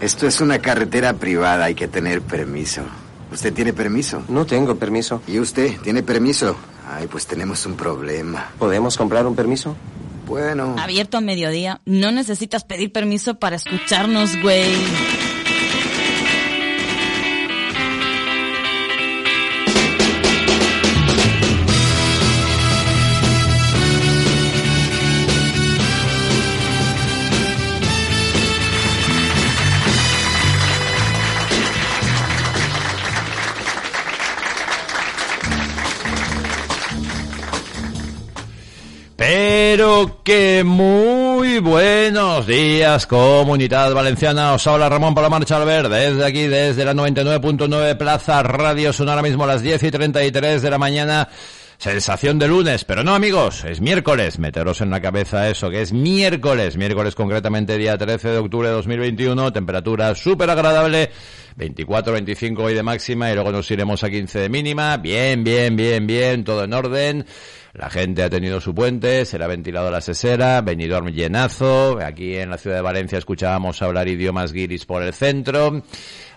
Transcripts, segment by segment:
Esto es una carretera privada, hay que tener permiso. ¿Usted tiene permiso? No tengo permiso. ¿Y usted tiene permiso? Ay, pues tenemos un problema. ¿Podemos comprar un permiso? Bueno. Abierto a mediodía. No necesitas pedir permiso para escucharnos, güey. Pero que muy buenos días, comunidad valenciana. Os habla Ramón Palomarcha Albert, desde aquí, desde la 99.9 Plaza Radio. Son ahora mismo las 10 y 33 de la mañana. Sensación de lunes, pero no amigos, es miércoles. Meteros en la cabeza eso, que es miércoles. Miércoles concretamente día 13 de octubre de 2021. Temperatura súper agradable. 24, 25 hoy de máxima y luego nos iremos a 15 de mínima. Bien, bien, bien, bien, todo en orden. La gente ha tenido su puente, se le ha ventilado la sesera, venido llenazo. Aquí en la ciudad de Valencia escuchábamos hablar idiomas guiris por el centro.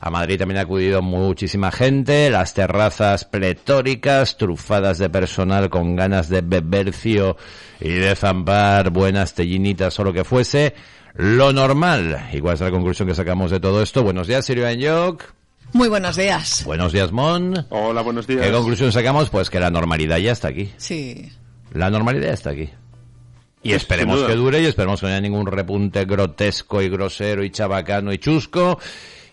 A Madrid también ha acudido muchísima gente. Las terrazas pletóricas, trufadas de personal con ganas de bebercio y de zampar buenas tellinitas o lo que fuese. Lo normal. Igual es la conclusión que sacamos de todo esto. Buenos días, Sirio York. Muy buenos días. Buenos días, Mon. Hola, buenos días. ¿Qué conclusión sacamos? Pues que la normalidad ya está aquí. Sí. La normalidad ya está aquí. Y esperemos que dure y esperemos que no haya ningún repunte grotesco y grosero y chabacano y chusco.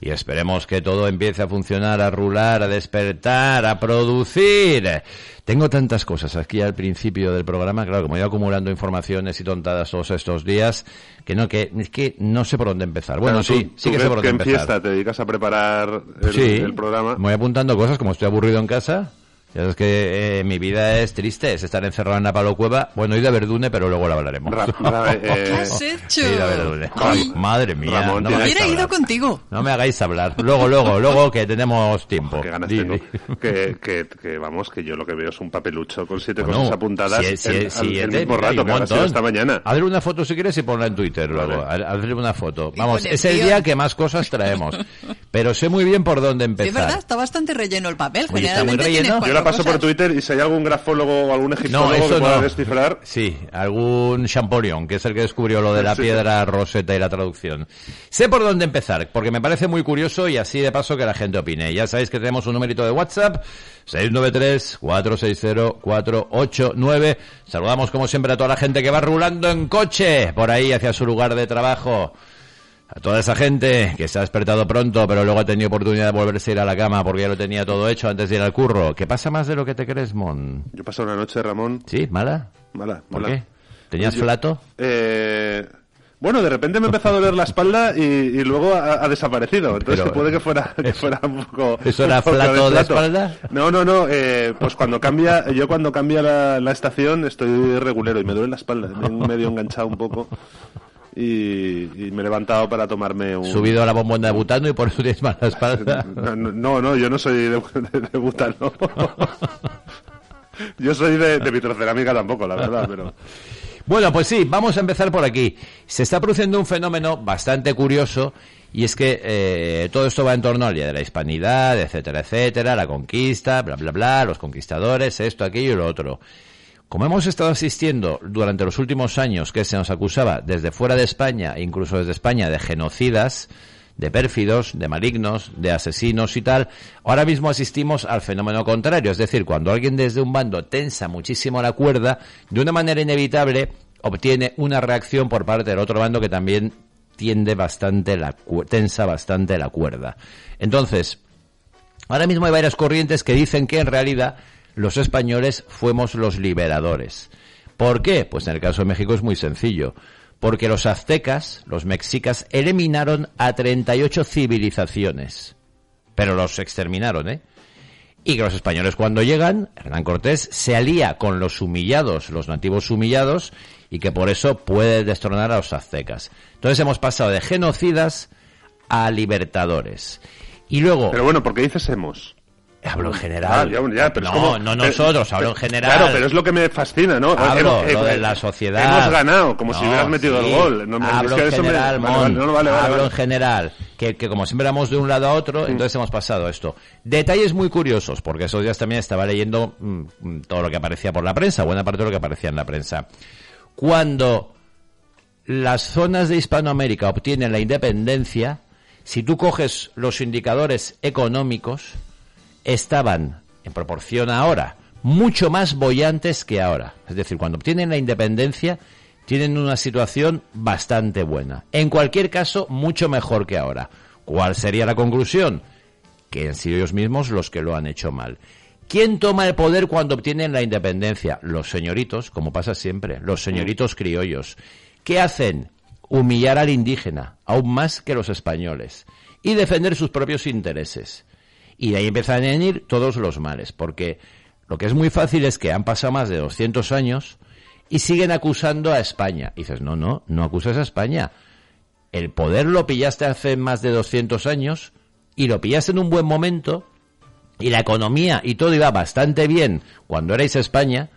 Y esperemos que todo empiece a funcionar, a rular, a despertar, a producir. Tengo tantas cosas aquí al principio del programa, claro, como he ido acumulando informaciones y tontadas todos estos días, que no, que, es que no sé por dónde empezar. Bueno, Claro, sí, tú- sí tú que sé por dónde en empezar. fiesta te dedicas a preparar el, sí, el programa. me voy apuntando cosas, como estoy aburrido en casa. Ya sabes que eh, mi vida es triste, es estar encerrado en la palo cueva. Bueno, y de Verdune, pero luego la hablaremos. Ra- ra- eh, ¿Qué has hecho? Verdune. Ay, madre mía. Ramón, no me hagáis Hubiera ido hablar. contigo. No me hagáis hablar. Luego, luego, luego que tenemos tiempo. Qué ganas tengo. Que, que, que, vamos, que yo lo que veo es un papelucho con siete Bueno, cosas apuntadas si- si- el, si al- el mismo rato que ha sido esta mañana. Hazle una foto si quieres y ponla en Twitter luego. Vale. Hazle una foto. Vamos, es el día que más cosas traemos. Pero sé muy bien por dónde Sí, empezar. es verdad, está bastante relleno el papel. Oye, está muy Generalmente relleno. Paso por. Twitter y si hay algún grafólogo o algún No, egiptólogo eso que pueda no. descifrar, Sí, algún Champollion, que es el que descubrió lo de la Sí. piedra roseta y la traducción. Sé por dónde empezar, porque me parece muy curioso y así de paso que la gente opine. Ya sabéis que tenemos un numerito de WhatsApp, 693-460-489. Saludamos como siempre a toda la gente que va rulando en coche por ahí hacia su lugar de trabajo. A toda esa gente que se ha despertado pronto, pero luego ha tenido oportunidad de volverse a ir a la cama porque ya lo tenía todo hecho antes de ir al curro. ¿Qué pasa más de lo que te crees, Mon? yo paso una noche, Ramón, ¿Sí? ¿Mala? mala, ¿Por mala. qué? ¿Tenías Yo- flato? Eh, bueno, de repente me ha empezado a doler la espalda y, y luego ha, ha desaparecido. Entonces Pero- puede que fuera, que fuera un poco... ¿Eso era poco flato de espalda? No, no, no. eh, pues cuando cambia, yo cuando cambia la, la estación estoy regulero y me duele la espalda. Me medio enganchado un poco y, y me he levantado para tomarme un... Subido a la bombona de butano y por eso tienes mala espalda. No, no, no, yo no soy de, de, de butano. Yo soy de, de vitrocerámica tampoco, la verdad, pero... Bueno, pues sí, vamos a empezar por aquí. Se está produciendo un fenómeno bastante curioso y es que eh, todo esto va en torno al Día de la Hispanidad, etcétera, etcétera, la conquista, bla, bla, bla, los conquistadores, esto, aquello y lo otro. Como hemos estado asistiendo durante los últimos años que se nos acusaba desde fuera de España, incluso desde España, de genocidas, de pérfidos, de malignos, de asesinos y tal, ahora mismo asistimos al fenómeno contrario. Es decir, cuando alguien desde un bando tensa muchísimo la cuerda, de una manera inevitable obtiene una reacción por parte del otro bando que también tiende bastante la tensa bastante la cuerda. Entonces, Ahora mismo hay varias corrientes que dicen que en realidad los españoles fuimos los liberadores. ¿Por qué? Pues en el caso de México es muy sencillo. porque los aztecas, los mexicas, eliminaron a 38 civilizaciones. Pero los exterminaron, ¿eh? Y que los españoles cuando llegan, Hernán Cortés se alía con los humillados, los nativos humillados, y que por eso puede destronar a los aztecas. Entonces hemos pasado de genocidas a libertadores. Y luego... Pero bueno, ¿por qué dices hemos? Hablo en general. Ah, ya, ya, pero es no, como- no nosotros, hablo en general. Claro, pero es lo que me fascina, ¿no? Hablo Hemos- lo eh, de la sociedad. Hemos ganado, como si hubieras metido sí. el gol. No, me- hablo en me- general, vale, Mon. vale, no, vale, vale, hablo en general. Que, que como siempre vamos de un lado a otro, entonces hemos pasado esto. Detalles muy curiosos, porque esos días también estaba leyendo mm, mm, todo lo que aparecía por la prensa, buena parte de lo que aparecía en la prensa. Cuando las zonas de Hispanoamérica obtienen la independencia, si tú coges los indicadores económicos, estaban, en proporción ahora, mucho más bollantes que ahora. Es decir, cuando obtienen la independencia, tienen una situación bastante buena. En cualquier caso, mucho mejor que ahora. ¿Cuál sería la conclusión? Que han sido ellos mismos los que lo han hecho mal. ¿Quién toma el poder cuando obtienen la independencia? Los señoritos, como pasa siempre, los señoritos criollos. ¿Qué hacen? Humillar al indígena, aún más que los españoles, y defender sus propios intereses. Y de ahí empiezan a venir todos los males, porque lo que es muy fácil es que han pasado más de 200 años y siguen acusando a España. Y dices, no, no, no acusas a España. El poder lo pillaste hace más de 200 años y lo pillaste en un buen momento y la economía y todo iba bastante bien cuando erais España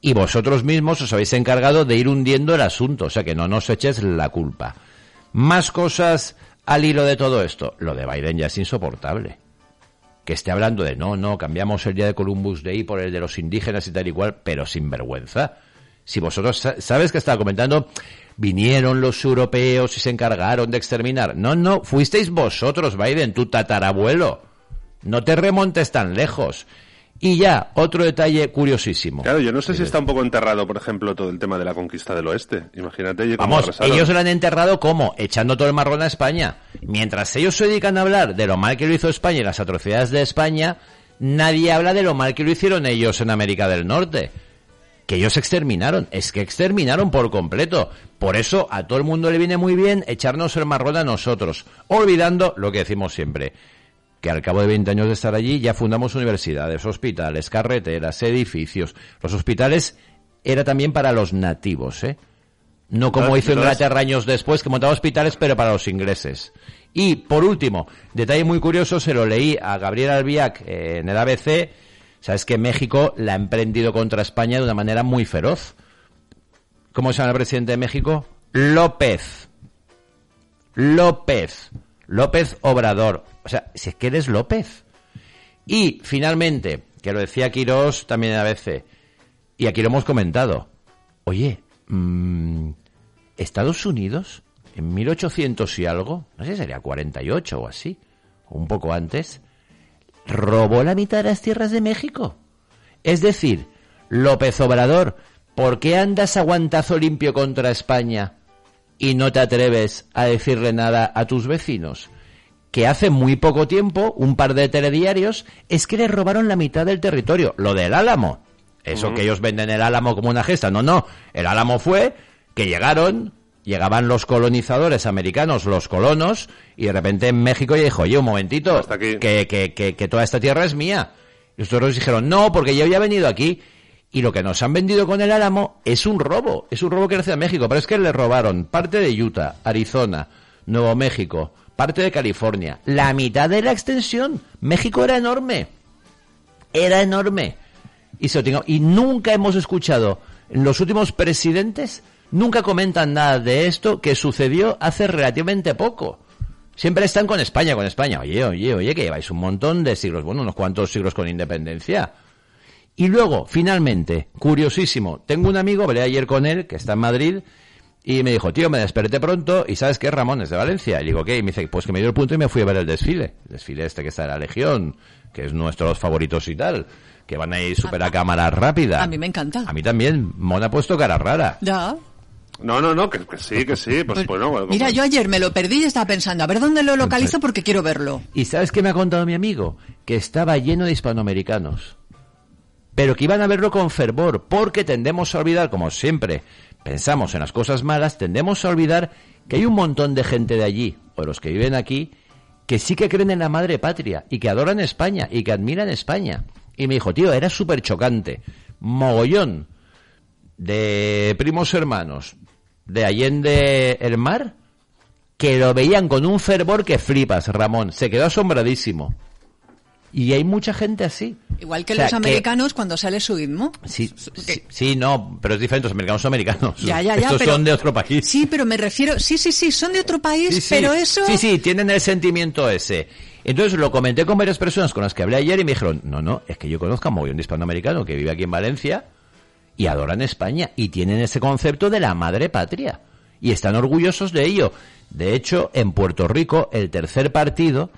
y vosotros mismos os habéis encargado de ir hundiendo el asunto, o sea que no nos eches la culpa. Más cosas al hilo de todo esto. Lo de Biden ya es insoportable. Que esté hablando de no, no, cambiamos el día de Columbus Day por el de los indígenas y tal y cual, pero sin vergüenza. Si vosotros, sa- ¿sabes que estaba comentando? Vinieron los europeos y se encargaron de exterminar. No, no, fuisteis vosotros, Biden, tu tatarabuelo. No te remontes tan lejos. Y ya, otro detalle curiosísimo. Claro, yo no sé si está un poco enterrado, por ejemplo, todo el tema de la conquista del oeste. Imagínate Vamos, arrasaron. ellos lo han enterrado como echando todo el marrón a España. Mientras ellos se dedican a hablar de lo mal que lo hizo España y las atrocidades de España, nadie habla de lo mal que lo hicieron ellos en América del Norte. Que ellos exterminaron, es que exterminaron por completo. Por eso a todo el mundo le viene muy bien echarnos el marrón a nosotros, olvidando lo que decimos siempre, que al cabo de 20 años de estar allí ya fundamos universidades, hospitales, carreteras, edificios. Los hospitales era también para los nativos, ¿eh? No como Entonces- hizo Inglaterra años después, que montaba hospitales, pero para los ingleses. Y, por último, detalle muy curioso, se lo leí a Gabriel Albiac eh, en el ABC. Sabes que México la ha emprendido contra España de una manera muy feroz. ¿Cómo se llama el presidente de México? López. López. López Obrador. O sea, si es que eres López. Y, finalmente, que lo decía Quirós también a veces, y aquí lo hemos comentado. Oye, mm, Estados Unidos, en 1800 y algo, no sé si sería 48 o así, o un poco antes, robó la mitad de las tierras de México. Es decir, López Obrador, ¿por qué andas a guantazo limpio contra España y no te atreves a decirle nada a tus vecinos? Que hace muy poco tiempo, un par de telediarios, es que le robaron la mitad del territorio, lo del Álamo. Eso que ellos venden el Álamo como una gesta. No, no. El Álamo fue que llegaron, llegaban los colonizadores americanos, los colonos, y de repente en México ya dijo, oye, un momentito, Hasta aquí. que, que, que, que toda esta tierra es mía. Y los otros dijeron, no, porque yo ya he venido aquí. Y lo que nos han vendido con el Álamo es un robo, es un robo que nace de México, pero es que le robaron parte de Utah, Arizona, Nuevo México, parte de California, la mitad de la extensión. México era enorme, era enorme. Y, se lo tengo- y nunca hemos escuchado, los últimos presidentes, nunca comentan nada de esto que sucedió hace relativamente poco. Siempre están con España, con España. Oye, oye, oye, que lleváis un montón de siglos, bueno, unos cuantos siglos con independencia. Y luego, finalmente, curiosísimo, tengo un amigo, hablé ayer con él, que está en Madrid, y me dijo, tío, me desperté pronto, y ¿sabes qué? Ramón es de Valencia. Y digo, ¿qué? Y me dice, pues que me dio el punto y me fui a ver el desfile. El desfile este que está en la Legión, que es nuestros favoritos y tal, que van a ir súper a cámara rápida. A mí me encanta. A mí también, Mona ha puesto cara rara. Ya. No, no, no, que, que sí, que sí. Pues, bueno, bueno, Mira, yo ayer me lo perdí y estaba pensando, a ver dónde lo localizo porque quiero verlo. ¿Y sabes qué me ha contado mi amigo? Que estaba lleno de hispanoamericanos. Pero que iban a verlo con fervor, porque tendemos a olvidar, como siempre, pensamos en las cosas malas, tendemos a olvidar que hay un montón de gente de allí, o los que viven aquí, que sí que creen en la madre patria, y que adoran España, y que admiran España. Y me dijo, tío, era súper chocante. Mogollón de primos hermanos de Allende el Mar que lo veían con un fervor que flipas, Ramón. Se quedó asombradísimo. Y hay mucha gente así. Igual que O sea, los americanos cuando sale su himno. Sí, sí, sí, no, pero es diferente. Los americanos son americanos. Ya, ya, ya, Estos pero- son de otro país. Sí, pero me refiero, sí, sí, sí, son de otro país, Sí, sí. pero eso... Sí, sí, tienen el sentimiento ese. Entonces lo comenté con varias personas con las que hablé ayer y me dijeron, no, no, es que yo conozco a un mogollón de hispanoamericano que vive aquí en Valencia y adoran España y tienen ese concepto de la madre patria y están orgullosos de ello. De hecho, en Puerto Rico, el tercer partido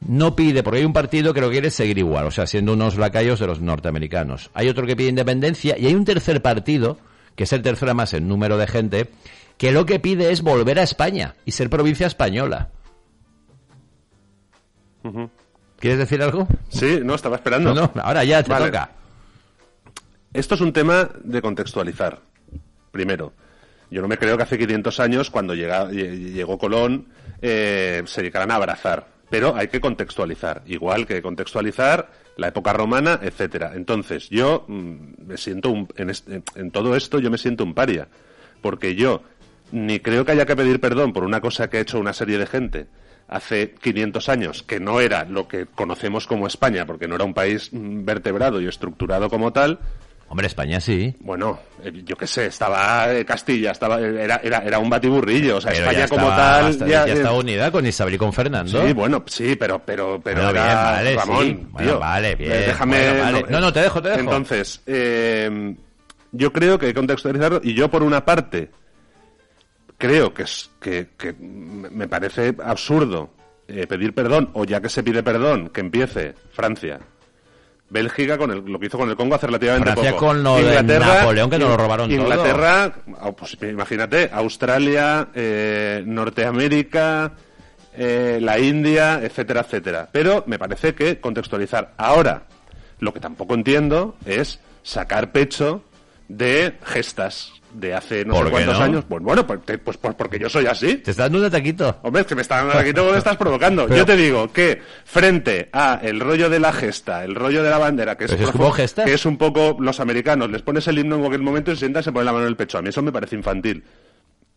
no pide, porque hay un partido que lo quiere seguir igual, o sea, siendo unos lacayos de los norteamericanos. Hay otro que pide independencia y hay un tercer partido, que es el tercero más en número de gente, que lo que pide es volver a España y ser provincia española. ¿Quieres decir algo? Sí, no, estaba esperando. No, no, ahora ya te Vale. toca. Esto es un tema de contextualizar. Primero, yo no me creo que hace 500 años, cuando llega- lle- llegó Colón, eh, se dedicaran a abrazar. Pero hay que contextualizar. Igual que contextualizar la época romana, etcétera. Entonces, yo mm, me siento un- en, este- en todo esto yo me siento un paria. Porque yo ni creo que haya que pedir perdón por una cosa que ha hecho una serie de gente hace 500 años, que no era lo que conocemos como España, porque no era un país mm, vertebrado y estructurado como tal, Hombre, España sí. bueno, eh, yo qué sé, estaba eh, Castilla, estaba era, era, era un batiburrillo, o sea, Pero España como tal hasta- ya, ya eh, estaba unida con Isabel y con Fernando. Sí, bueno, sí, pero pero pero Bueno, era- bien, vale, Ramón, sí. Bueno, tío, vale, bien, déjame bueno, vale. No, no, te dejo, te dejo. Entonces, eh, yo creo que hay que contextualizarlo y yo por una parte creo que es que, que me me parece absurdo eh, pedir perdón o ya que se pide perdón que empiece Francia. Bélgica con el- lo que hizo con el Congo hace relativamente Francia poco. con lo de Napoleón, que nos lo robaron todo. Inglaterra, ah, pues, imagínate, Australia, eh, Norteamérica, eh, la India, etcétera, etcétera. Pero me parece que contextualizar. Ahora, lo que tampoco entiendo es sacar pecho de gestas de hace no ¿Por sé cuántos no? años. Pues bueno, pues, te- pues, pues porque yo soy así. Te estás dando un ataquito. Hombre, es que me está dando aquí todo lo estás provocando. Pero- Yo te digo que frente a el rollo de la gesta, el rollo de la bandera, que es, como gestas. que es un poco los americanos, les pones el himno en cualquier momento y se sientan y se ponen la mano en el pecho. A mí eso me parece infantil.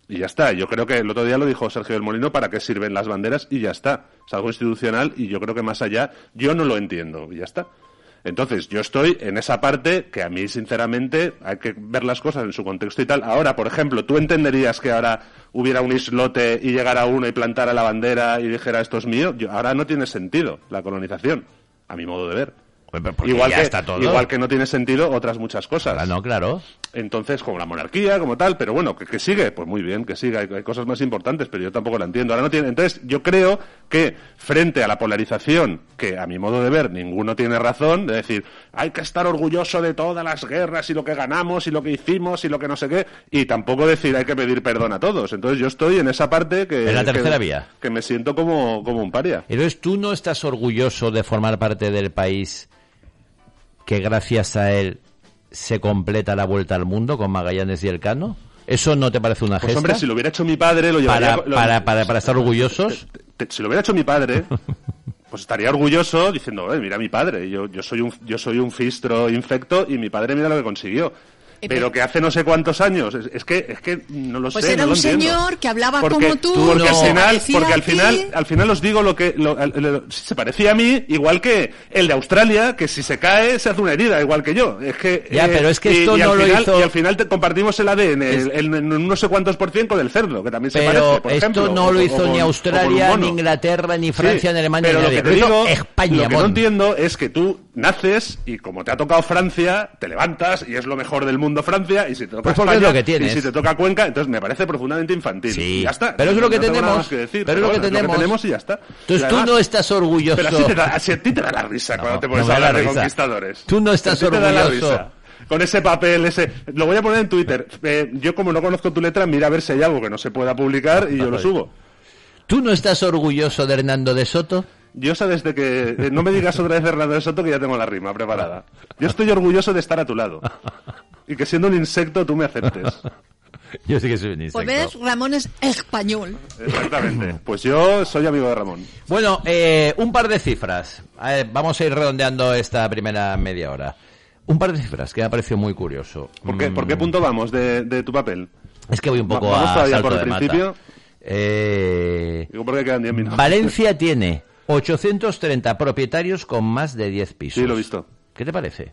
Y ya está. Yo creo que el otro día lo dijo Sergio del Molino, para qué sirven las banderas y ya está. Es algo institucional y yo creo que más allá yo no lo entiendo y ya está. Entonces, yo estoy en esa parte que a mí, sinceramente, hay que ver las cosas en su contexto y tal. Ahora, por ejemplo, ¿tú entenderías que ahora hubiera un islote y llegara uno y plantara la bandera y dijera esto es mío? Yo- ahora no tiene sentido la colonización, a mi modo de ver. Pues, porque Igual que, está todo. igual que no tiene sentido otras muchas cosas. No, claro. Entonces, como la monarquía, como tal, pero bueno, que, que sigue, pues muy bien, que siga, hay, hay cosas más importantes, pero yo tampoco la entiendo. Ahora no tiene, entonces, yo creo que frente a la polarización, que a mi modo de ver ninguno tiene razón, de decir, hay que estar orgulloso de todas las guerras y lo que ganamos y lo que hicimos y lo que no sé qué, y tampoco decir hay que pedir perdón a todos. Entonces, yo estoy en esa parte que. En la que- tercera vía. Que me siento como, como un paria. Entonces, ¿tú no estás orgulloso de formar parte del país que gracias a él se completa la vuelta al mundo con Magallanes y Elcano? ¿Eso no te parece una Pues gesta? hombre, si lo hubiera hecho mi padre, lo llevaría. para, lo- para, para, para estar orgullosos. te- si lo hubiera hecho mi padre, pues estaría orgulloso diciendo, "Eh, mira mi padre, yo, yo soy un yo soy un fistro infecto y mi padre mira lo que consiguió. Eh, Pero que hace no sé cuántos años, es, es que es que no lo Pues sé, era no lo un entiendo. señor que hablaba Porque- como tú, porque al final, porque al final, al final os digo lo que lo- al- lo- se parecía a mí, igual que el de Australia, que si se cae se hace una herida, igual que yo. Es que Ya, pero es que esto y no al lo final- hizo- y al final te compartimos el ADN, Es- el- no sé cuantos por ciento del cerdo, que también se Pero parece, por esto ejemplo, no lo o hizo ni Australia, ni Inglaterra, ni Francia, Sí, ni Alemania, pero ni lo que te digo, España, lo que no entiendo es que tú naces y como te ha tocado Francia, te levantas y es lo mejor del mundo Francia y si te toca Pues es España, lo que tienes. y si te toca Cuenca, entonces me parece profundamente infantil. Sí, Y ya está. pero es lo que No tenemos, que decir, pero es lo que tenemos. y ya está. Entonces tú no estás orgulloso. Pero así te da, así a ti te da la risa No, cuando te pones a hablar de conquistadores. Tú no estás orgulloso. Con ese papel, ese... Lo voy a poner en Twitter. Eh, yo como no conozco tu letra, mira a ver si hay algo que no se pueda publicar y yo lo subo. ¿Tú no estás orgulloso de Hernando de Soto? Yo sé desde que... eh, no me digas otra vez Hernando de Soto que ya tengo la rima preparada. Yo estoy orgulloso de estar a tu lado. Y que siendo un insecto tú me aceptes. Yo sí que soy un insecto. Pues ves, Ramón es español. Exactamente. Pues yo soy amigo de Ramón. Bueno, eh, un par de cifras. A ver, vamos a ir redondeando esta primera media hora. Un par de cifras que me ha parecido muy curioso. ¿Por qué, Mm, ¿por qué punto vamos de, de tu papel? Es que voy un poco ¿Vamos a todavía salto por el de mata. principio? Eh, Digo porque quedan 10 minutos. Valencia tiene 830 propietarios con más de 10 pisos. Sí, lo he visto. ¿Qué te parece?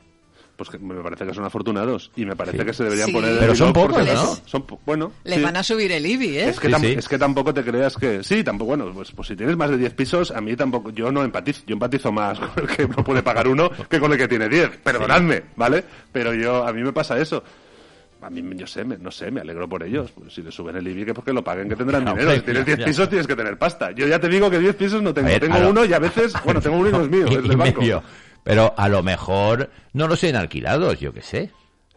Pues que me parece que son afortunados y me parece Sí. que se deberían Sí. poner en Pero el son pocos, ¿no? Son po- bueno. Le sí. van a subir el IBI, ¿eh? Es que, Sí, tam- sí. es que tampoco te creas que... Sí, tampoco, bueno, pues, pues si tienes más de 10 pisos, a mí tampoco... Yo no empatizo, yo empatizo más con el que no puede pagar uno que con el que tiene 10. Perdonadme, ¿vale? Pero yo, a mí me pasa eso. A mí, yo sé, me- no sé, me alegro por ellos. Pues si le suben el IBI, que porque lo paguen, que tendrán dinero. hombre, Si tienes ya, 10 ya. pisos, tienes que tener pasta. Yo ya te digo que 10 pisos no tengo. Ver, tengo lo- uno y a veces... Bueno, tengo uno y no es mío, Y- es del banco. medio. Pero a lo mejor no los tienen alquilados, yo qué sé.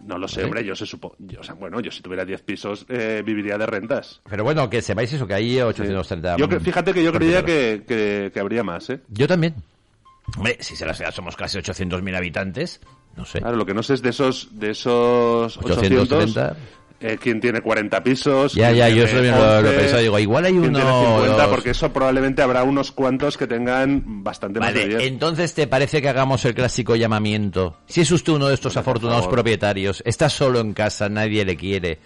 No lo sé, hombre, yo se supo... yo, o sea, bueno, yo si tuviera 10 pisos, eh, viviría de rentas. Pero bueno, que sepáis eso, que hay 830. Yo, que- fíjate que yo creía que, que, que habría más, ¿eh? Yo también. Hombre, si se las somos casi 800.000 habitantes. No sé. Claro, lo que no sé es de esos, de esos 800, 830. eh, quién tiene 40 pisos. Ya, ya, yo eso también lo- lo he 11, pensado, digo, igual hay uno tiene o 50, dos. porque eso probablemente habrá unos cuantos que tengan bastante más de Vale, 10. entonces te parece que hagamos el clásico llamamiento. Si es usted uno de estos afortunados propietarios, está solo en casa, nadie le quiere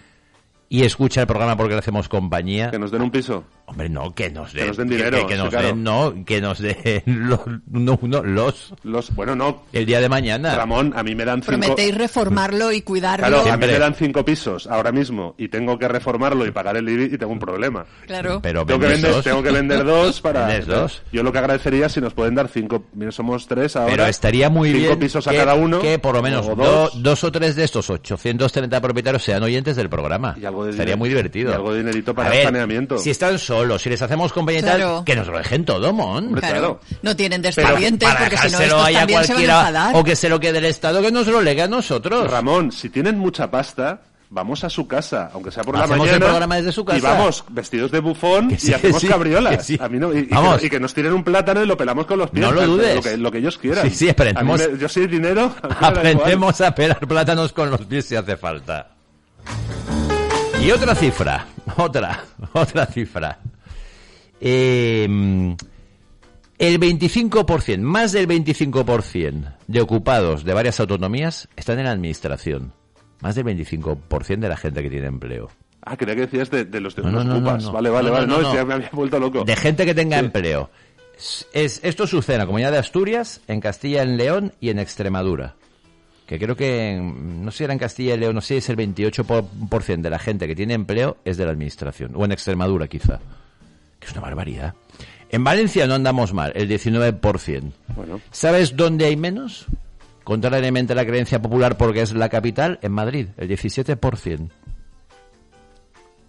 y escucha el programa porque le hacemos compañía. Que nos den un piso. Hombre, no, que nos den, Que nos den dinero, que, que sí, nos claro. den, no, que nos den los, no, no, los Los, bueno, no. el día de mañana. Ramón, a mí me dan cinco... Prometéis reformarlo y cuidarlo. Claro, a mí Siempre. me dan cinco pisos ahora mismo y tengo que reformarlo y pagar el IBI y tengo un problema. Claro. Pero Tengo que, vender, dos. tengo que vender dos para... Vendes dos. Yo lo que agradecería si nos pueden dar cinco... Mira, somos tres ahora. Pero estaría muy cinco bien pisos a que, cada uno. que por lo menos o do- dos. dos. o tres de estos 830 propietarios sean oyentes del programa. Y algo de Estaría dinero- muy divertido. y algo de dinerito para A el ver, saneamiento. Si están solos, si les hacemos compañía y tal, Claro. que nos lo dejen todo, mon. Hombre, Claro. claro. No tienen para porque si no estos ahí a también se van a cualquiera enfadar. o que se lo quede el Estado, que nos lo legue a nosotros. Ramón, si tienen mucha pasta, vamos a su casa, aunque sea por la mañana. el programa desde su casa. Y vamos vestidos de bufón Que sí, y hacemos sí, cabriolas. que sí. A mí no- y, y Vamos. que, y que nos tiren un plátano y lo pelamos con los pies. No lo Lo dudes. que, lo que ellos quieran. Sí, sí, aprendemos- A mí me- yo soy dinero. Aprendemos a pelar plátanos con los pies si hace falta. Y otra cifra, otra, otra cifra. Eh, el 25%, más del 25% de ocupados de varias autonomías están en la administración. Más del 25% de la gente que tiene empleo. Ah, creía que decías de, de los de No, no, unos no, no, cupas. no. Vale, vale, vale. no, no. me había vuelto loco. De gente que tenga Sí. empleo. Es, es- esto sucede en la comunidad de Asturias, en Castilla, en León y en Extremadura. Que creo que, en- no sé si era en Castilla y León, no sé si es el 28% de la gente que tiene empleo es de la administración. O en Extremadura, quizá. Que es una barbaridad. En Valencia no andamos mal, el 19%. Bueno. ¿Sabes dónde hay menos? Contrariamente a la creencia popular porque es la capital, en Madrid, el 17%.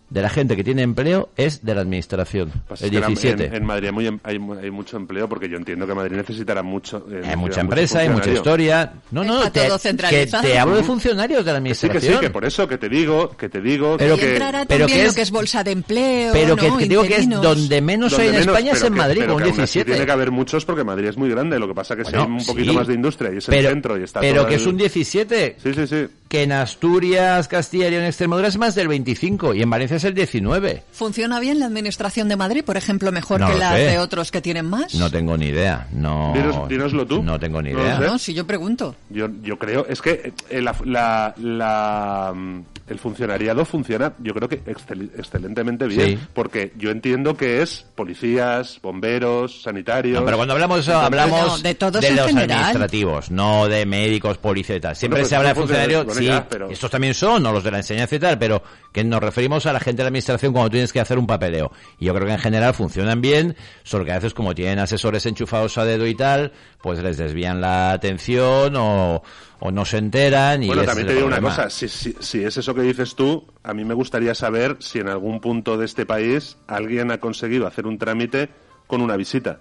De la gente que tiene empleo es de la administración, Pasa el es que en- 17. En, en Madrid hay, muy em- hay, hay mucho empleo porque yo entiendo que Madrid necesitará mucho. eh, hay mucha empresa, hay mucha historia. No, no, te, todo que te hablo de funcionarios de la Que sí, administración. que sí, que por eso que te digo, que te digo Pero que, entrará pero también que lo es- que es bolsa de empleo, pero que ¿no? te digo que es donde menos hay Donde en menos, España es en que- Madrid, con que aún así 17. Tiene que haber muchos porque Madrid es muy grande. Lo que pasa que si Bueno, hay un poquito sí. más de industria y es pero, el centro y está pero todo que el- es un 17. Sí, sí, sí. Que en Asturias, Castilla y León Extremadura es más del 25 y en Valencia es el 19. ¿Funciona bien la administración de Madrid, por ejemplo, mejor No que la de otros que tienen más? No tengo ni idea. No, Dinos- dínoslo tú. No tengo ni No idea. No, si yo pregunto. Yo, yo creo, es que eh, la, la- la, mm, el funcionariado funciona, yo creo que excel- excelentemente bien, Sí. porque yo entiendo que es policías, bomberos, sanitarios. No, pero cuando hablamos de eso, Entonces, hablamos No, de todos en los general. administrativos, no de médicos, policías y tal. Siempre Bueno, pues se habla de funcionarios, sí, bueno, ya, pero- estos también son, o los de la enseñanza y tal, pero que nos referimos a la gente de la administración cuando tienes que hacer un papeleo. Y yo creo que en general funcionan bien, solo que a veces como tienen asesores enchufados a dedo y tal, pues les desvían la atención o, o no se enteran y Bueno, también te digo una cosa, si, si, si es eso que dices tú, a mí me gustaría saber si en algún punto de este país alguien ha conseguido hacer un trámite con una visita.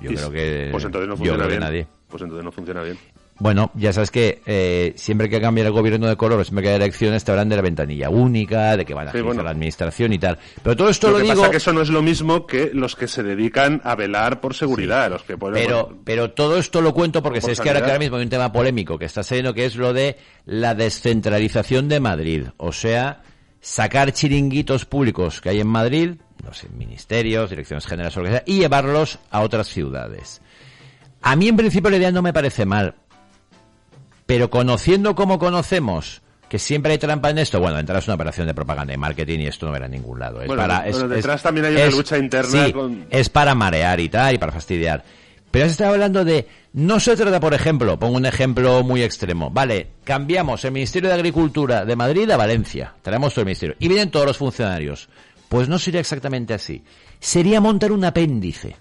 Yo creo que, Pues entonces no funciona bien. nadie. Pues entonces no funciona bien. Bueno, ya sabes que eh, siempre que cambia el gobierno de color, siempre que hay elecciones, te hablan de la ventanilla única, de que van a Sí, bueno. la administración y tal. Pero todo esto Lo, lo, que digo... pasa que eso no es lo mismo que los que se dedican a velar por seguridad, los que ponen- Pero, pero todo esto lo cuento porque Por sabéis que ahora, mismo hay un tema polémico que está saliendo que es lo de la descentralización de Madrid. O sea, sacar chiringuitos públicos que hay en Madrid, no sé, ministerios, direcciones generales o lo que sea, y llevarlos a otras ciudades. A mí en principio la idea no me parece mal, pero conociendo como conocemos que siempre hay trampa en esto, bueno, entrar es una operación de propaganda y marketing y esto no verá en ningún lado. Es Bueno, para, bueno, detrás es- también hay una lucha interna sí, con- es para marear y tal, y para fastidiar. Pero se está hablando de, no se trata, por ejemplo, pongo un ejemplo muy extremo, vale, cambiamos el Ministerio de Agricultura de Madrid a Valencia, traemos todo el ministerio, y vienen todos los funcionarios. Pues no sería exactamente así. Sería montar un apéndice.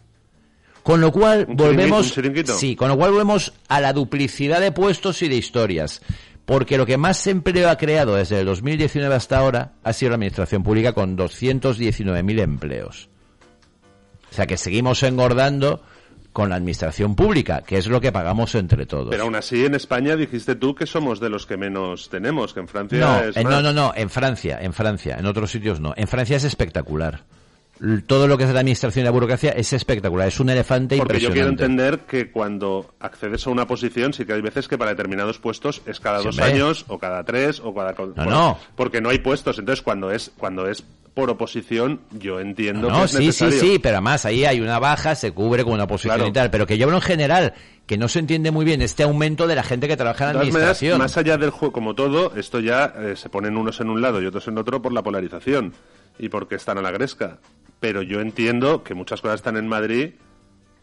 Con lo cual ¿Un volvemos, sí, con lo cual volvemos a la duplicidad de puestos y de historias. Porque lo que más empleo ha creado desde el 2019 hasta ahora ha sido la administración pública con 219.000 empleos. O sea que seguimos engordando con la administración pública, que es lo que pagamos entre todos. Pero aún así, en España dijiste tú que somos de los que menos tenemos, que en Francia no, es eh, no, no, no, en Francia, en Francia, en otros sitios no. En Francia es espectacular. Todo lo que es la administración y la burocracia es espectacular, es un elefante Porque yo quiero entender que cuando accedes a una posición, sí que hay veces que para determinados puestos es cada Sí, dos años o cada tres o cada. No, no. Porque no hay puestos. Entonces, cuando es cuando es por oposición, yo entiendo No, que es sí, sí, necesario. sí, pero además ahí hay una baja, se cubre con una posición Claro. y tal, pero que yo hablo en general, que no se entiende muy bien este aumento de la gente que trabaja en la maneras, administración. más allá del juego, como todo, esto ya eh, se ponen unos en un lado y otros en otro por la polarización y porque están a la gresca. Pero yo entiendo que muchas cosas están en Madrid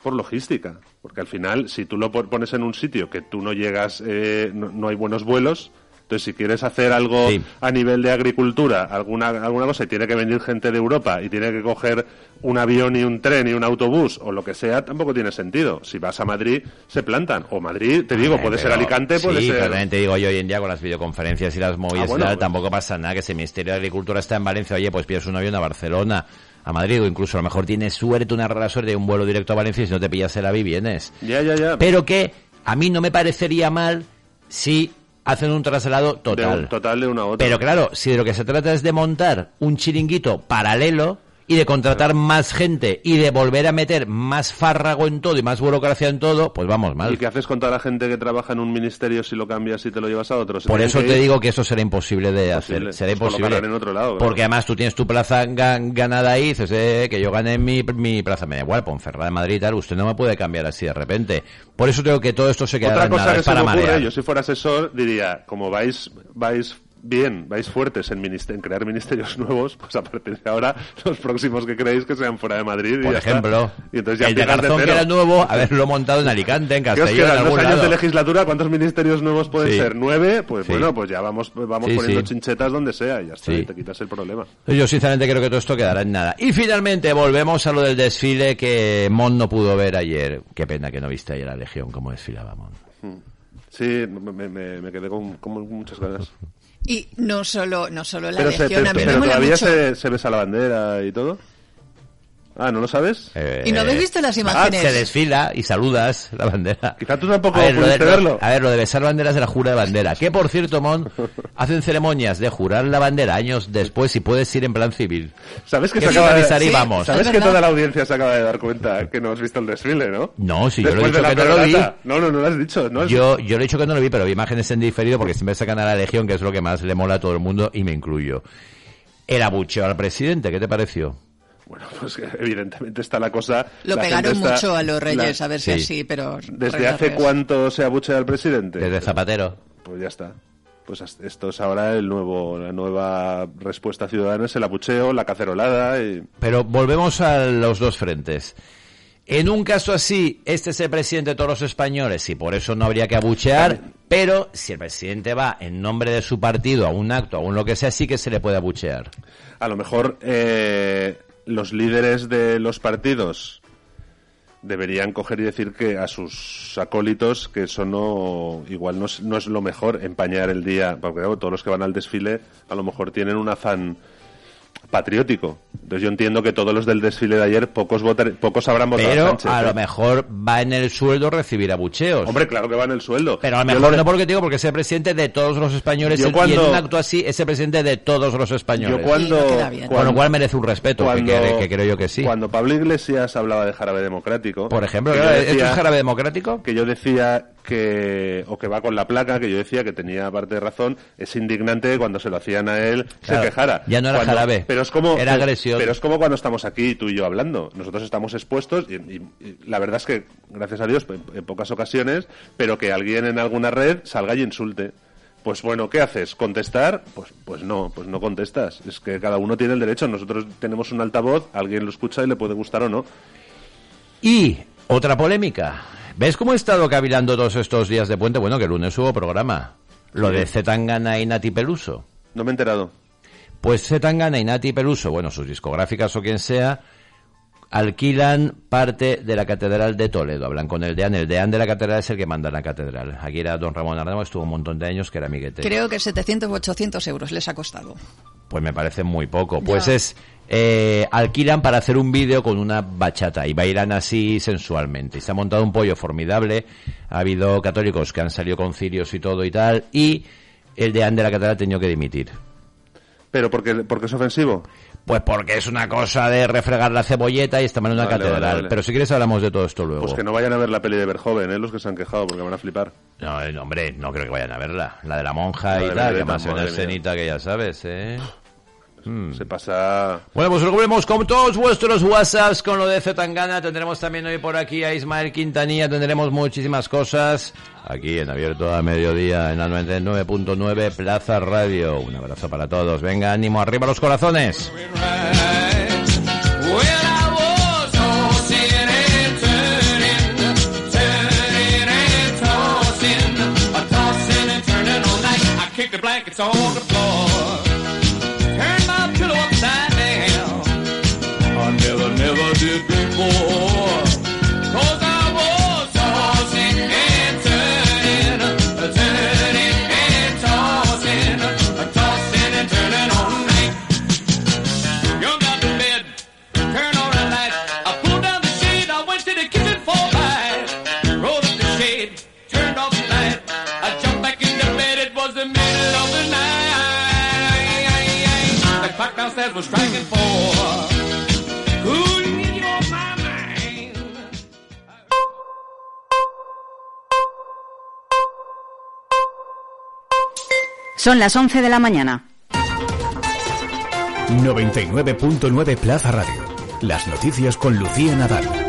por logística. Porque al final, si tú lo pon- pones en un sitio que tú no llegas, eh, no, no hay buenos vuelos, entonces si quieres hacer algo Sí. a nivel de agricultura, alguna, alguna cosa, y tiene que venir gente de Europa y tiene que coger un avión y un tren y un autobús o lo que sea, tampoco tiene sentido. Si vas a Madrid, se plantan. O Madrid, te digo, Ay, puede ser Alicante, puede sí, ser... pero también te digo yo hoy en día con las videoconferencias y las movidas Ah, bueno, y tal, pues- tampoco pasa nada que si el Ministerio de Agricultura está en Valencia, oye, pues pides un avión a Barcelona, a Madrid, o incluso a lo mejor tienes suerte, una rara suerte de un vuelo directo a Valencia y si no te pillas el avión vienes. Ya, ya, ya. Pero que a mí no me parecería mal si hacen un traslado De total. un- total de una a otra. Pero claro, si de lo que se trata es de montar un chiringuito paralelo y de contratar más gente y de volver a meter más fárrago en todo y más burocracia en todo, pues vamos mal. ¿Y qué haces con toda la gente que trabaja en un ministerio si lo cambias y te lo llevas a otro? Por eso te ir. digo que eso será imposible de Imposible. hacer. Será Pues imposible. colocarán en otro lado, claro. Porque además tú tienes tu plaza gan- ganada ahí, dices, eh, que yo gané mi, mi plaza. Me da igual, Ponferrada de Madrid y tal, usted no me puede cambiar así de repente. Por eso tengo que todo esto se queda Otra en nada, que es se para me ocurre, marear. yo si fuera asesor diría, como vais, vais bien, vais fuertes en, crear ministerios nuevos, pues a partir de ahora los próximos que creéis que sean fuera de Madrid. y Por ya está. ejemplo, y entonces ya el de Garzón que cero. era nuevo, haberlo montado en Alicante, en ¿Qué os Castellón, en años lado. de legislatura? ¿Cuántos ministerios nuevos pueden Sí. ser? ¿Nueve? Pues Sí. bueno, pues ya vamos, vamos Sí, poniendo chinchetas donde sea y ya está, y te quitas el problema. Yo sinceramente creo que todo esto quedará en nada. Y finalmente volvemos a lo del desfile que Mon no pudo ver ayer. Qué pena que no viste ayer a la Legión cómo desfilaba Mon. Sí, me, me- me quedé con, con muchas ganas. Y no solo, no solo la Pero, se, legión, pero- a mí me pero mola todavía mucho. se, se besa la bandera y todo. Ah, ¿no lo sabes? ¿Y no habéis visto las Ah, imágenes? se desfila y saludas la bandera. Quizá tú tampoco a ver, lo de, verlo. a ver, lo de besar banderas de la jura de bandera. Que por cierto, Mon, hacen ceremonias de jurar la bandera años después y puedes ir en plan civil. ¿Sabes que Que se acaba de... avisar y Sí, vamos. ¿Sabes Es que toda la audiencia se acaba de dar cuenta que no has visto el desfile, no? No, si yo lo he dicho que no lo vi. No, no, no lo has dicho. No, Yo, yo le he dicho que no lo vi, pero vi imágenes en diferido porque siempre sacan a la Legión, que es lo que más le mola a todo el mundo, y me incluyo. El abucheo al presidente, ¿qué te pareció? Bueno, pues evidentemente está la cosa... Lo la pegaron está- mucho a los reyes, la- a ver si sí. así, pero... ¿Desde hace cuánto se abuchea al presidente? Desde Zapatero. Pues ya está. Pues esto es ahora el nuevo, la nueva respuesta ciudadana, es el abucheo, la cacerolada y... Pero volvemos a los dos frentes. En un caso así, este es el presidente de todos los españoles y por eso no habría que abuchear, pero si el presidente va en nombre de su partido a un acto, a un lo que sea, sí que se le puede abuchear. A lo mejor eh, los líderes de los partidos deberían coger y decir que a sus acólitos que eso no igual no es, no es lo mejor empañar el día porque todos los que van al desfile a lo mejor tienen un afán patriótico. Entonces yo entiendo que todos los del desfile de ayer, pocos votar, pocos habrán votado a Pero Sánchez, a ¿eh? lo mejor va en el sueldo recibir abucheos. Hombre, claro que va en el sueldo. Pero a lo mejor lo- no porque te digo, porque es el presidente de todos los españoles Yo y cuando- en un acto así es el presidente de todos los españoles. Yo cuando, Sí, no queda bien. Con lo cual merece un respeto, que, cuando- que- que creo yo que sí. Cuando Pablo Iglesias hablaba de jarabe democrático, Por ejemplo, ¿esto es jarabe democrático? que yo decía que, o que va con la placa, que yo decía que tenía parte de razón, es indignante cuando se lo hacían a él Claro, se quejara. ya no era Cuando- jarabe, pero es como, era agresión. Pero es como cuando estamos aquí tú y yo hablando. Nosotros estamos expuestos y, y- y la verdad es que, gracias a Dios, en, en pocas ocasiones, pero que alguien en alguna red salga y insulte. Pues bueno, ¿qué haces? ¿Contestar? Pues, pues no, pues no contestas. Es que cada uno tiene el derecho. Nosotros tenemos un altavoz, alguien lo escucha y le puede gustar o no. Y otra polémica. ¿Ves cómo he estado cavilando todos estos días de puente? Bueno, que el lunes hubo programa. Lo de Zetangana y Nati Peluso. No me he enterado. Pues Zetangana y Nati Peluso, bueno, sus discográficas o quien sea, alquilan parte de la Catedral de Toledo. Hablan con el deán. El deán de la catedral es el que manda la catedral. Aquí era don Ramón Arnamo, estuvo un montón de años, que era amiguete. Creo que 700 o 800 euros les ha costado. Pues me parece muy poco. Pues Ya. es, eh, alquilan para hacer un vídeo con una bachata y bailan así sensualmente. Y se ha montado un pollo formidable. Ha habido católicos que han salido con cirios y todo y tal. Y el deán de la catedral ha tenido que dimitir. ¿Pero porque, porque es ofensivo? Pues porque es una cosa de refregar la cebolleta y estamos en una Vale, catedral. vale, vale. Pero si quieres hablamos de todo esto luego. Pues que no vayan a ver la peli de Verjoven, ¿eh? los que se han quejado, porque van a flipar. No, eh, hombre, no creo que vayan a verla. La de la monja La y de tal, que más mía. escenita que ya sabes, ¿eh? Se pasa... Bueno, pues recubrimos con todos vuestros WhatsApps con lo de Zetangana. Tendremos también hoy por aquí a Ismael Quintanilla. Tendremos muchísimas cosas aquí en Abierto a Mediodía en la 99.9 Plaza Radio. Un abrazo para todos. Venga, ánimo, arriba los corazones. the was. Son las 11 de la mañana. 99.9 Plaza Radio. Las noticias con Lucía Nadal.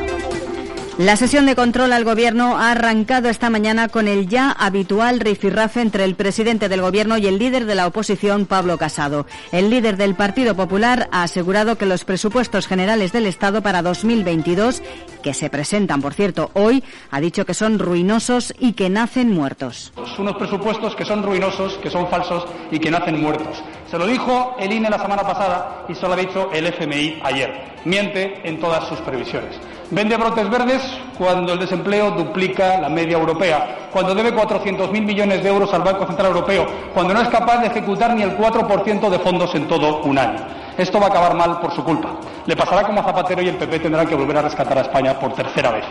La sesión de control al Gobierno ha arrancado esta mañana con el ya habitual rifirrafe entre el presidente del Gobierno y el líder de la oposición, Pablo Casado. El líder del Partido Popular ha asegurado que los presupuestos generales del Estado para 2022, que se presentan, por cierto, hoy, ha dicho que son ruinosos y que nacen muertos. unos presupuestos que son ruinosos, que son falsos y que nacen muertos. Se lo dijo el INE la semana pasada y se lo ha dicho el FMI ayer. Miente en todas sus previsiones. Vende brotes verdes cuando el desempleo duplica la media europea, cuando debe 400.000 millones de euros al Banco Central Europeo, cuando no es capaz de ejecutar ni el 4% de fondos en todo un año. Esto va a acabar mal por su culpa. Le pasará como a Zapatero y el PP tendrán que volver a rescatar a España por tercera vez.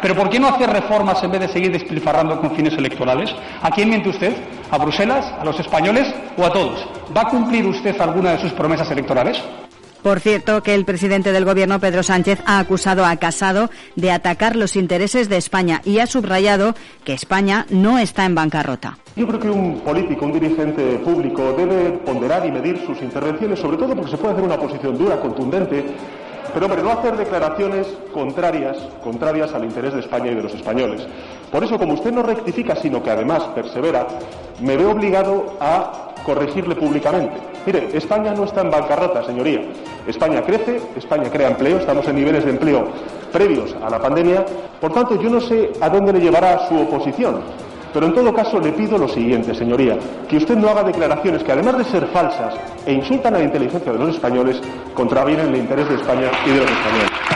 Pero ¿por qué no hacer reformas en vez de seguir despilfarrando con fines electorales? ¿A quién miente usted? ¿A Bruselas? ¿A los españoles? ¿O a todos? ¿Va a cumplir usted alguna de sus promesas electorales? Por cierto, que el presidente del Gobierno, Pedro Sánchez, ha acusado a Casado de atacar los intereses de España y ha subrayado que España no está en bancarrota. Yo creo que un político, un dirigente público debe ponderar y medir sus intervenciones, sobre todo porque se puede hacer una posición dura, contundente, pero hombre, no hacer declaraciones contrarias, contrarias al interés de España y de los españoles. Por eso, como usted no rectifica, sino que además persevera, me veo obligado a corregirle públicamente. Mire, España no está en bancarrota, señoría. España crece, España crea empleo, estamos en niveles de empleo previos a la pandemia. Por tanto, yo no sé a dónde le llevará su oposición. Pero en todo caso le pido lo siguiente, señoría, que usted no haga declaraciones que además de ser falsas e insultan a la inteligencia de los españoles, contravienen el interés de España y de los españoles.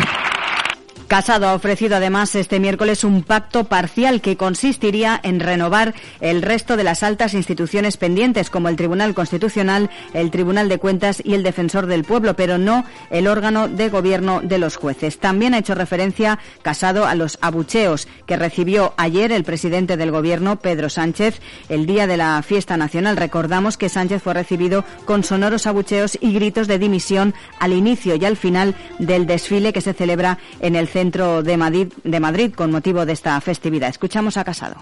Casado ha ofrecido además este miércoles un pacto parcial que consistiría en renovar el resto de las altas instituciones pendientes, como el Tribunal Constitucional, el Tribunal de Cuentas y el Defensor del Pueblo, pero no el órgano de gobierno de los jueces. También ha hecho referencia Casado a los abucheos que recibió ayer el presidente del Gobierno, Pedro Sánchez, el día de la fiesta nacional. Recordamos que Sánchez fue recibido con sonoros abucheos y gritos de dimisión al inicio y al final del desfile que se celebra en el centro de Madrid, de Madrid con motivo de esta festividad. Escuchamos a Casado.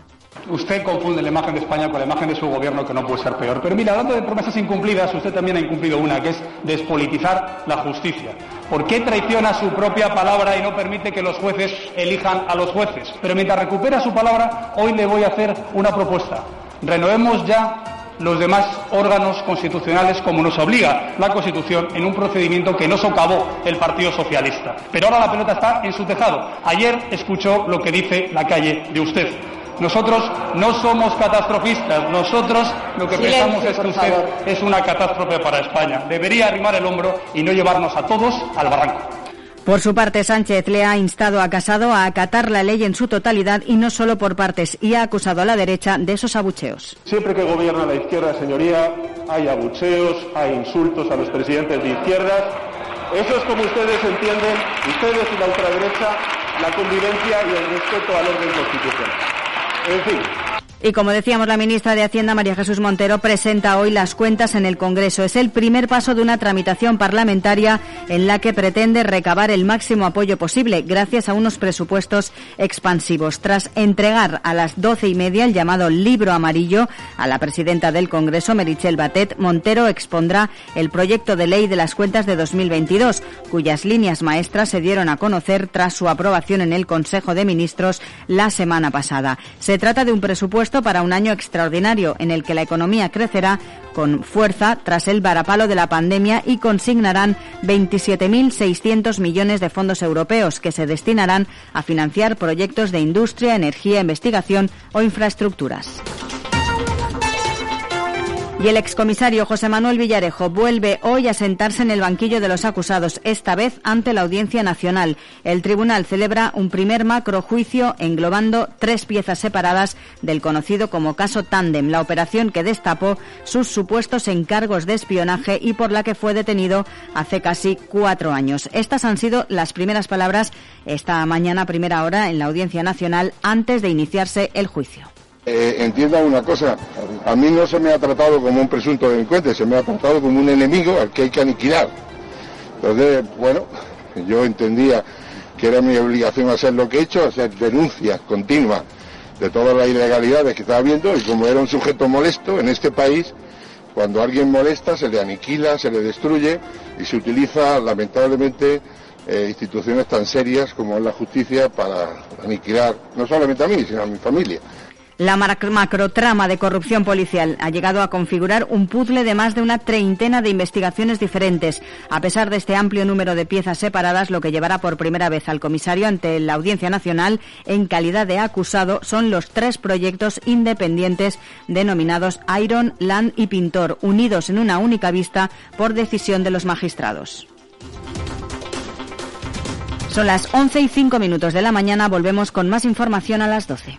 Usted confunde la imagen de España con la imagen de su gobierno, que no puede ser peor. Pero mira, hablando de promesas incumplidas, usted también ha incumplido una, que es despolitizar la justicia. ¿Por qué traiciona su propia palabra y no permite que los jueces elijan a los jueces? Pero mientras recupera su palabra, hoy le voy a hacer una propuesta. Renovemos ya los demás órganos constitucionales como nos obliga la Constitución en un procedimiento que no socavó el Partido Socialista. Pero ahora la pelota está en su tejado. Ayer escuchó lo que dice la calle de usted. Nosotros no somos catastrofistas, nosotros lo que Silencio, pensamos es que usted favor. es una catástrofe para España. Debería arrimar el hombro y no llevarnos a todos al barranco. Por su parte, Sánchez le ha instado a Casado a acatar la ley en su totalidad y no solo por partes, y ha acusado a la derecha de esos abucheos. Siempre que gobierna la izquierda, señoría, hay abucheos, hay insultos a los presidentes de izquierdas. Eso es como ustedes entienden, ustedes y la ultraderecha, la convivencia y el respeto al orden constitucional. En fin, Y como decíamos, la ministra de Hacienda, María Jesús Montero, presenta hoy las cuentas en el Congreso. Es el primer paso de una tramitación parlamentaria en la que pretende recabar el máximo apoyo posible gracias a unos presupuestos expansivos. Tras entregar a las doce y media el llamado libro amarillo a la presidenta del Congreso, Merichel Batet, Montero expondrá el proyecto de ley de las cuentas de 2022, cuyas líneas maestras se dieron a conocer tras su aprobación en el Consejo de Ministros la semana pasada. Se trata de un presupuesto para un año extraordinario en el que la economía crecerá con fuerza tras el varapalo de la pandemia y consignarán 27.600 millones de fondos europeos que se destinarán a financiar proyectos de industria, energía, investigación o infraestructuras. Y el excomisario José Manuel Villarejo vuelve hoy a sentarse en el banquillo de los acusados, esta vez ante la Audiencia Nacional. El tribunal celebra un primer macrojuicio englobando tres piezas separadas del conocido como caso Tandem, la operación que destapó sus supuestos encargos de espionaje y por la que fue detenido hace casi cuatro años. Estas han sido las primeras palabras esta mañana primera hora en la Audiencia Nacional antes de iniciarse el juicio. Eh, entienda una cosa, a mí no se me ha tratado como un presunto delincuente, se me ha tratado como un enemigo al que hay que aniquilar. Entonces, bueno, yo entendía que era mi obligación hacer lo que he hecho, hacer denuncias continuas de todas las ilegalidades que estaba viendo y como era un sujeto molesto en este país, cuando alguien molesta se le aniquila, se le destruye y se utiliza lamentablemente eh, instituciones tan serias como es la justicia para aniquilar no solamente a mí, sino a mi familia. La macrotrama de corrupción policial ha llegado a configurar un puzzle de más de una treintena de investigaciones diferentes. A pesar de este amplio número de piezas separadas, lo que llevará por primera vez al comisario ante la Audiencia Nacional en calidad de acusado son los tres proyectos independientes denominados Iron, Land y Pintor, unidos en una única vista por decisión de los magistrados. Son las 11 y 5 minutos de la mañana. Volvemos con más información a las 12.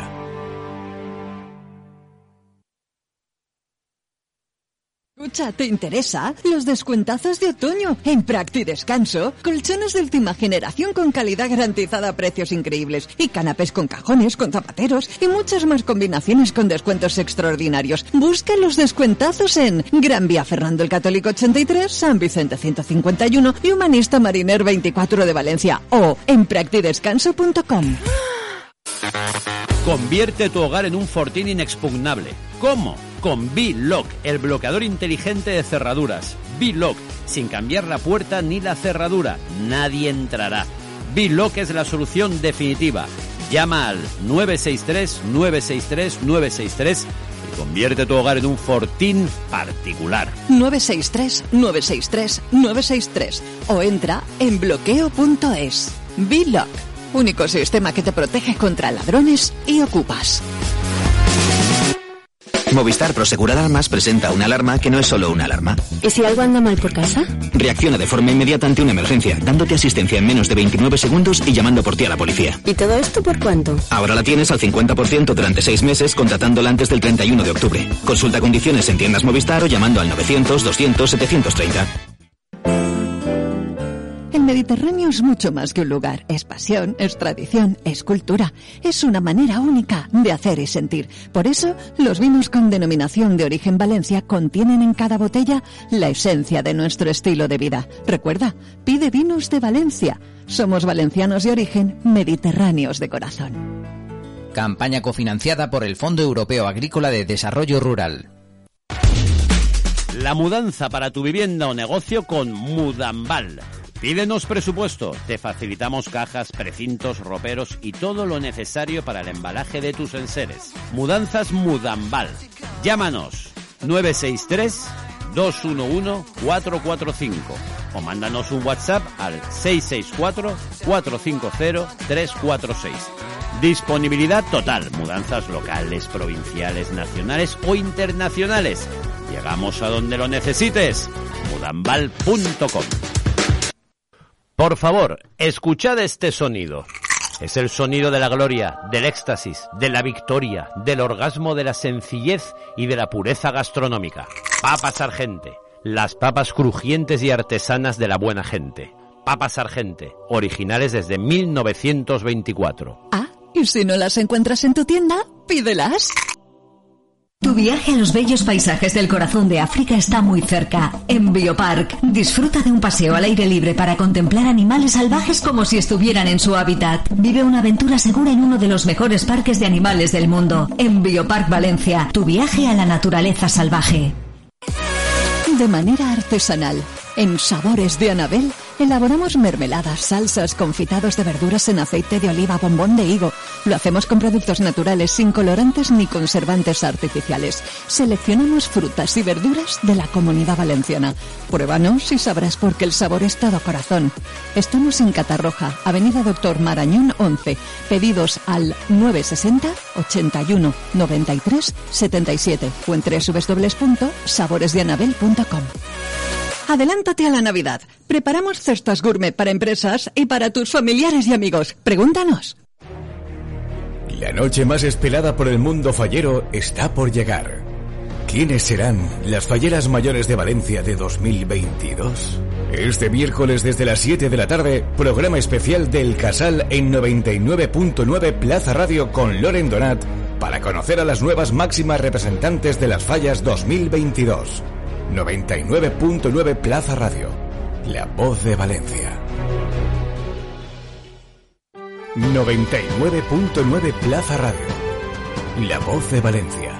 Escucha, ¿te interesa? Los descuentazos de otoño en Practi Descanso. Colchones de última generación con calidad garantizada a precios increíbles. Y canapés con cajones, con zapateros y muchas más combinaciones con descuentos extraordinarios. Busca los descuentazos en Gran Vía Fernando el Católico 83, San Vicente 151 y Humanista Mariner 24 de Valencia. O en practidescanso.com. Convierte tu hogar en un fortín inexpugnable. ¿Cómo? Con B-Lock, el bloqueador inteligente de cerraduras. B-Lock, sin cambiar la puerta ni la cerradura. Nadie entrará. B-Lock es la solución definitiva. Llama al 963-963-963 y convierte tu hogar en un fortín particular. 963 963 963 o entra en bloqueo.es. B-Lock, único sistema que te protege contra ladrones y ocupas. Movistar Prosegur Alarmas presenta una alarma que no es solo una alarma. ¿Y si algo anda mal por casa? Reacciona de forma inmediata ante una emergencia, dándote asistencia en menos de 29 segundos y llamando por ti a la policía. ¿Y todo esto por cuánto? Ahora la tienes al 50% durante 6 meses contratándola antes del 31 de octubre. Consulta condiciones en tiendas Movistar o llamando al 900 200 730. El Mediterráneo es mucho más que un lugar, es pasión, es tradición, es cultura, es una manera única de hacer y sentir. Por eso, los vinos con denominación de origen Valencia contienen en cada botella la esencia de nuestro estilo de vida. Recuerda, pide vinos de Valencia. Somos valencianos de origen, mediterráneos de corazón. Campaña cofinanciada por el Fondo Europeo Agrícola de Desarrollo Rural. La mudanza para tu vivienda o negocio con Mudambal. Pídenos presupuesto, te facilitamos cajas, precintos, roperos y todo lo necesario para el embalaje de tus enseres. Mudanzas Mudambal. Llámanos 963 211 445 o mándanos un WhatsApp al 664 450 346. Disponibilidad total, mudanzas locales, provinciales, nacionales o internacionales. Llegamos a donde lo necesites. mudambal.com por favor, escuchad este sonido. Es el sonido de la gloria, del éxtasis, de la victoria, del orgasmo, de la sencillez y de la pureza gastronómica. Papas Argente, las papas crujientes y artesanas de la buena gente. Papas Argente, originales desde 1924. Ah, y si no las encuentras en tu tienda, pídelas. Tu viaje a los bellos paisajes del corazón de África está muy cerca. En Biopark, disfruta de un paseo al aire libre para contemplar animales salvajes como si estuvieran en su hábitat. Vive una aventura segura en uno de los mejores parques de animales del mundo. En Biopark Valencia, tu viaje a la naturaleza salvaje. De manera artesanal, en Sabores de Anabel, elaboramos mermeladas, salsas, confitados de verduras en aceite de oliva, bombón de higo. Lo hacemos con productos naturales, sin colorantes ni conservantes artificiales. Seleccionamos frutas y verduras de la comunidad valenciana. Pruébanos y sabrás por qué el sabor es todo corazón. Estamos en Catarroja, Avenida Doctor Marañón 11. Pedidos al 960 81 93 77 o en www.saboresdeanabel.com. Adelántate a la Navidad. Preparamos cestas gourmet para empresas y para tus familiares y amigos. Pregúntanos. La noche más esperada por el mundo fallero está por llegar. ¿Quiénes serán las falleras mayores de Valencia de 2022? Este miércoles desde las 7 de la tarde, programa especial del Casal en 99.9 Plaza Radio con Loren Donat para conocer a las nuevas máximas representantes de las fallas 2022. 99.9 Plaza Radio, la voz de Valencia. 99.9 Plaza Radio, la voz de Valencia.